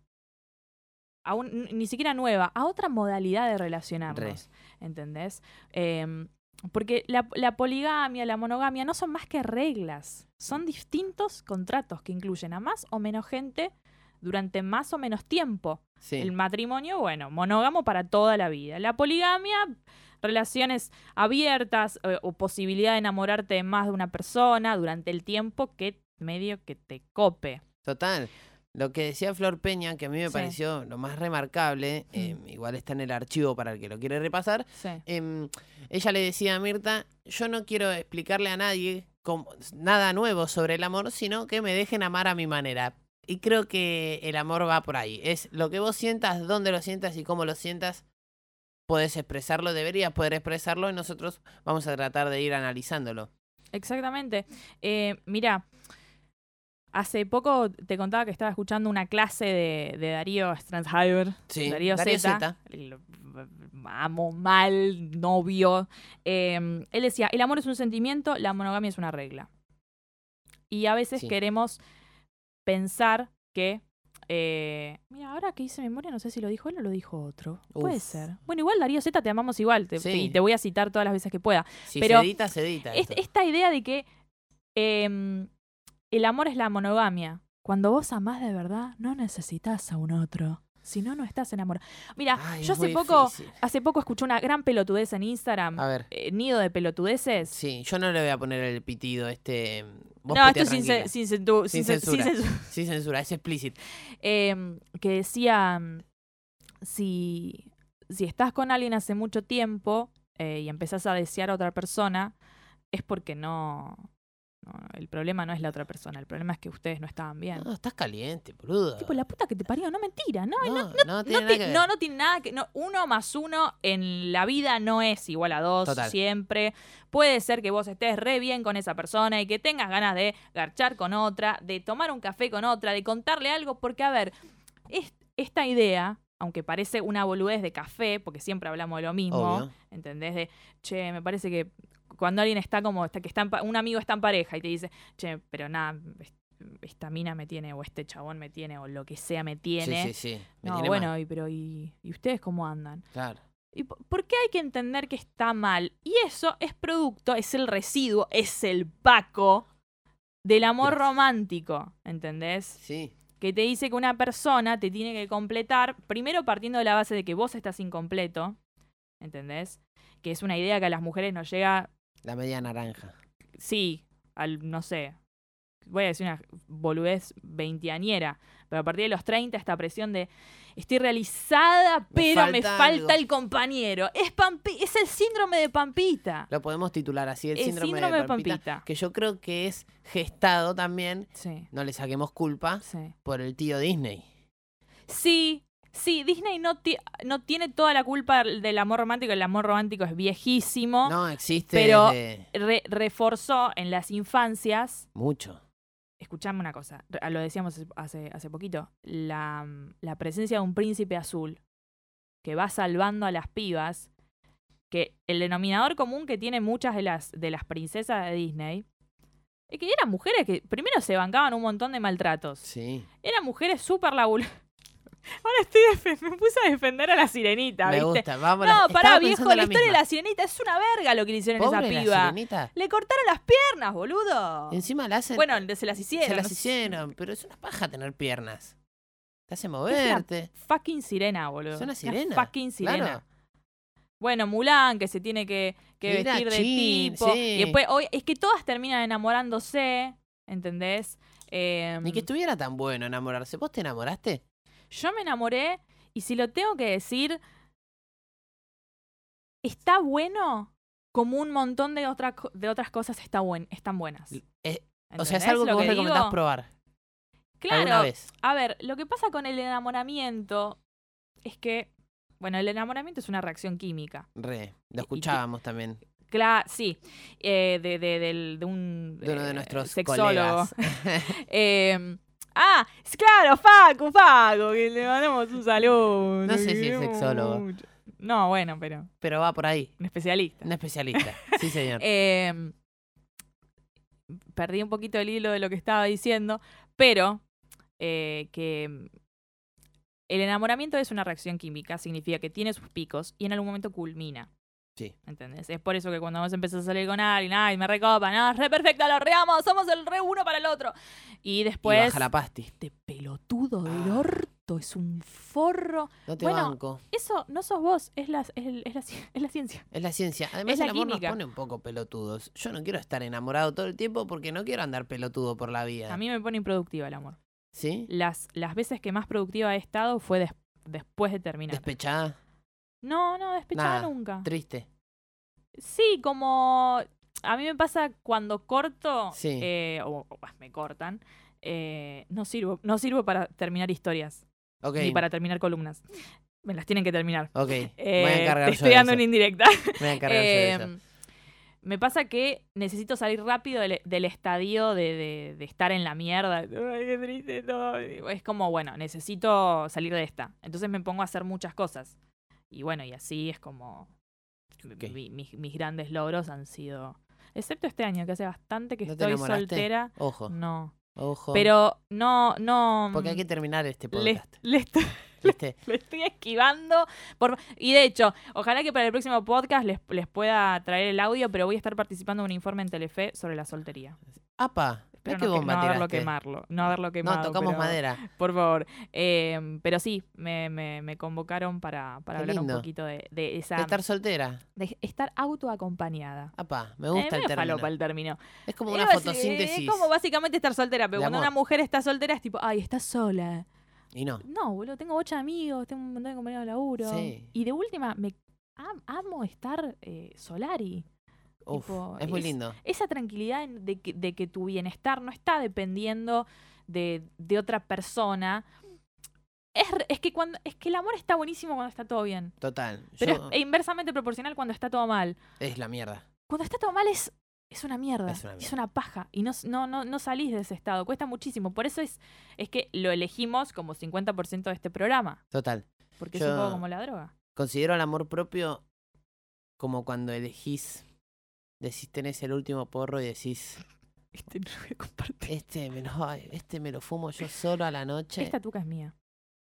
a un, ni siquiera nueva, a otra modalidad de relacionarnos, ¿entendés? Em, porque la, la poligamia, la monogamia no son más que reglas, son distintos contratos que incluyen a más o menos gente durante más o menos tiempo. Sí. El matrimonio, bueno, monógamo para toda la vida. La poligamia, relaciones abiertas eh, o posibilidad de enamorarte de más de una persona durante el tiempo que medio que te cope. Total. Lo que decía Flor Peña, que a mí me Sí. pareció lo más remarcable, eh, igual está en el archivo para el que lo quiere repasar, Sí. em, ella le decía a Mirta, yo no quiero explicarle a nadie nada nuevo sobre el amor, sino que me dejen amar a mi manera. Y creo que el amor va por ahí. Es lo que vos sientas, dónde lo sientas y cómo lo sientas, puedes expresarlo, deberías poder expresarlo y nosotros vamos a tratar de ir analizándolo. Exactamente. Eh, mira, hace poco te contaba que estaba escuchando una clase de, de Darío Strandheimer. Sí, Darío, Darío el amo, mal, novio. Eh, él decía, el amor es un sentimiento, la monogamia es una regla. Y a veces Sí. queremos pensar que... eh, mira, ahora que hice memoria, no sé si lo dijo él o lo dijo otro. Puede ser. Bueno, igual Darío Z te amamos igual te- Sí. y te voy a citar todas las veces que pueda. Si Pero se edita, se edita. es- esta idea de que em, el amor es la monogamia. Cuando vos amás de verdad, no necesitas a un otro. Si no, no estás enamorado. Mira, Ay, yo hace poco, difícil. hace poco escuché una gran pelotudez en Instagram. A ver. eh, nido de pelotudeces. Sí, yo no le voy a poner el pitido este. vos no, esto es sin, ce- sin censura. censura. Sin censura, es explícito. Em, que decía, si, si estás con alguien hace mucho tiempo eh, y empezás a desear a otra persona, es porque no, No, el problema no es la otra persona, el problema es que ustedes no estaban bien. No, estás caliente, boludo. Tipo, la puta que te parió, no mentira, no, no, no, no no tiene nada ti- que ver. no, no tiene nada que. No, uno más uno en la vida no es igual a dos Total. siempre. Puede ser que vos estés re bien con esa persona y que tengas ganas de garchar con otra, de tomar un café con otra, de contarle algo, porque, a ver, es- esta idea, aunque parece una boludez de café, porque siempre hablamos de lo mismo, Obvio. ¿entendés? De, che, me parece que cuando alguien está como, que está en un amigo está en pareja y te dice, che, pero nada, es- esta mina me tiene, o este chabón me tiene, o lo que sea me tiene. Sí, sí, sí. Me No, tiene bueno, mal. y, pero ¿y, ¿y ustedes cómo andan? Claro. ¿Y po- por qué hay que entender que está mal? Y eso es producto, es el residuo, es el paco del amor romántico, ¿entendés? Sí. Que te dice que una persona te tiene que completar, primero partiendo de la base de que vos estás incompleto, ¿entendés? Que es una idea que a las mujeres nos llega La media naranja. sí, al, no sé, voy a decir una boludez veintiañera, pero a partir de los 30 esta presión de estoy realizada, pero me falta falta, algo". el compañero. Es, Pampi- es el síndrome de Pampita. Lo podemos titular así, el El síndrome, síndrome de de Pampita, Pampita. Que yo creo que es gestado también, Sí. no le saquemos culpa, Sí. por el tío Disney. Sí, sí, Disney no, ti- no tiene toda la culpa del amor romántico, el amor romántico es viejísimo, No, existe pero desde re- reforzó en las infancias mucho. escuchame una cosa, lo decíamos hace, hace poquito, la, la presencia de un príncipe azul que va salvando a las pibas, que el denominador común que tienen muchas de las, de las princesas de Disney, es que eran mujeres que primero se bancaban un montón de maltratos. Sí. Eran mujeres súper laburadas. Ahora estoy me puse a defender a la sirenita, Me ¿viste? gusta, vamos. No, la- pará, viejo, la la historia de la sirenita es una verga lo que le hicieron a esa la piba. sirenita. Le cortaron las piernas, boludo. Encima la hacen. Bueno, se las hicieron. se las hicieron, pero es una paja tener piernas. Te hace Es una moverte. fucking sirena, boludo. Es una sirena, fucking sirena. claro. Bueno, Mulan, que se tiene que, que vestir de chin, tipo. sí. Y después, hoy, es que todas terminan enamorándose, ¿entendés? Em, Ni que estuviera tan bueno enamorarse. ¿Vos te enamoraste? Yo me enamoré y si lo tengo que decir, está bueno como un montón de, otra de otras cosas está buen, están buenas. Eh, o sea, es ¿Entendés algo que vos que recomendás digo? probar. Claro. A ver, lo que pasa con el enamoramiento es que, bueno, el enamoramiento es una reacción química. Re. Lo escuchábamos también. Cla sí, eh, de, de, del- de un De uno de eh, nuestros sexólogo. colegas. Eh, ah, claro, Facu, Facu, que le mandamos un saludo. No sé si es sexólogo. mucho. No, bueno, pero Pero va por ahí. un especialista. Un especialista. Sí, señor. Eh, perdí un poquito el hilo de lo que estaba diciendo, pero eh, que el enamoramiento es una reacción química, significa que tiene sus picos y en algún momento culmina. Sí. ¿Entendés? Es por eso que cuando vos empezás a salir con alguien, ay, me recopa, no, es re perfecta, lo reamos, somos el re uno para el otro. Y Y después, baja la pasti. este pelotudo del orto, es un forro. No te bueno, banco. eso no sos vos, es la, es, es la, es la ciencia. Es la ciencia. Además, la el amor química. nos pone un poco pelotudos. Yo no quiero estar enamorado todo el tiempo porque no quiero andar pelotudo por la vida. A mí me pone improductiva el amor. ¿Sí? Las, las veces que más productiva he estado fue des- después de terminar. Despechada. No, no, despechada Nada. nunca. Triste. Sí, como a mí me pasa cuando corto, Sí. eh, o, o, bah, me cortan, eh, no sirvo, no sirvo para terminar historias, Ok. ni para terminar columnas. Me las tienen que terminar. Ok. Voy Eh, a encargar te yo estoy de dando eso. una indirecta. Me voy a encargar yo de eso. Em, Me pasa que necesito salir rápido del, del estadio de, de- de estar en la mierda. Ay, qué triste todo. Es como, bueno, necesito salir de esta. Entonces me pongo a hacer muchas cosas. Y bueno, y así es como. mi- mis, mis grandes logros han sido. Excepto este año, que hace bastante que ¿No te estoy soltera. Ojo. No. Ojo. Pero no, no. Porque hay que terminar este le, podcast. le estoy, ¿Viste? le estoy esquivando. Por... Y de hecho, ojalá que para el próximo podcast les, les pueda traer el audio, pero voy a estar participando en un informe en Telefe sobre la soltería. Apa. Espero qué no, que- bomba no haberlo quemarlo. No haberlo quemado. tocamos pero- madera. Por favor. Eh, pero sí, me, me, me convocaron para, para hablar lindo. un poquito de, de esa. De estar soltera. de estar autoacompañada. Apa, me gusta Eh, el término. el término. Es como Eh, una fotosíntesis. Es como básicamente estar soltera, pero de cuando amor. una mujer está soltera es tipo, ay, estás sola. Y no. No, boludo, tengo ocho amigos, tengo un montón de compañeros de laburo. Sí. Y de última, me am- amo estar eh, solari. Uf, Tipo, es muy lindo. Esa tranquilidad de que, de que tu bienestar no está dependiendo de, de otra persona. Es, que cuando es que el amor está buenísimo cuando está todo bien. Total. Pero Yo- es inversamente proporcional cuando está todo mal. es la mierda. Cuando está todo mal es, es una mierda. Es Es una paja. Y no, no, no, no salís de ese estado. Cuesta muchísimo. Por eso es, es que lo elegimos como 50% de este programa. Total. Porque Yo es un poco como la droga. Considero el amor propio como cuando elegís, decís, tenés el último porro y decís, Este no lo voy a compartir. este me lo, este me lo fumo yo solo a la noche Esta tuca es mía.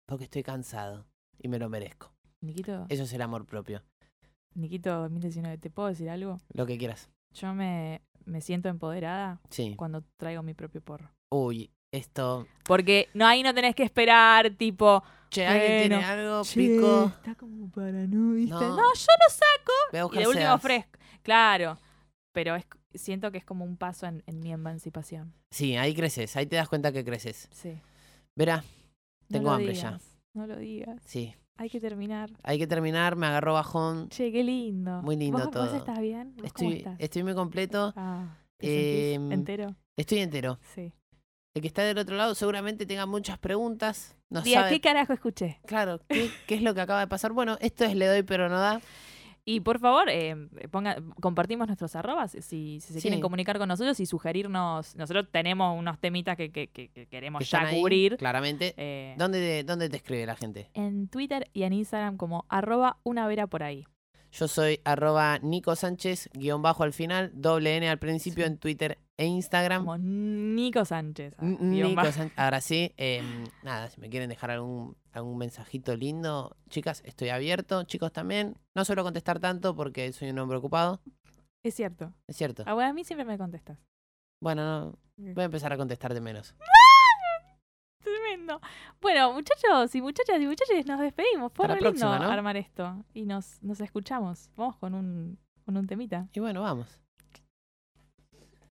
porque estoy cansado y me lo merezco. Niquito, Eso es el amor propio. Niquito 2019, ¿te puedo decir algo? Lo que quieras. Yo me, me siento empoderada Sí. cuando traigo mi propio porro. Uy, esto... Porque no ahí no tenés que esperar, tipo. Che, ¿alguien tiene algo? che, Pico. Está como para no. No. No, yo no saco. Voy a Y de último fresco. Claro. Pero es, siento que es como un paso en, en mi emancipación. Sí, ahí creces, ahí te das cuenta que creces. Sí. Verá, tengo hambre ya. No lo digas. Sí. Hay que terminar. Hay que terminar, me agarró bajón. Che, qué lindo. Muy lindo ¿Vos, todo. ¿Vos estás bien? ¿Vos cómo Estoy, estás? estoy muy completo. Ah, ¿te sentís Em, entero? Estoy entero. Sí. El que está del otro lado seguramente tenga muchas preguntas. No Día, sabe, ¿qué carajo escuché? claro, ¿qué, qué es lo que acaba de pasar? Bueno, esto es le doy pero no da. Y por favor, eh, ponga, compartimos nuestros arrobas si, si se Sí. quieren comunicar con nosotros y sugerirnos. Nosotros tenemos unos temitas que, que- que- que queremos Que ya ahí, cubrir. claramente. Eh, ¿Dónde, ¿Dónde te escribe la gente? en Twitter y en Instagram como arroba una vera por ahí. Yo soy arroba Nico Sánchez, guion bajo al final, doble N al principio en Twitter e Instagram. Como Nico Sánchez. ah, Nico. Sánchez. Ahora sí, em, nada, si me quieren dejar algún, algún mensajito lindo, chicas, estoy abierto. Chicos también. No suelo contestar tanto porque soy un hombre ocupado. Es cierto. Es cierto. Ah, bueno, a mí siempre me contestas. Bueno, no, voy a empezar a contestar de menos. Tremendo. Bueno, muchachos y muchachas y muchachos, nos despedimos. Fue re lindo próxima, ¿no? armar esto. Y nos, nos escuchamos. Vamos con un, con un temita. Y bueno, vamos.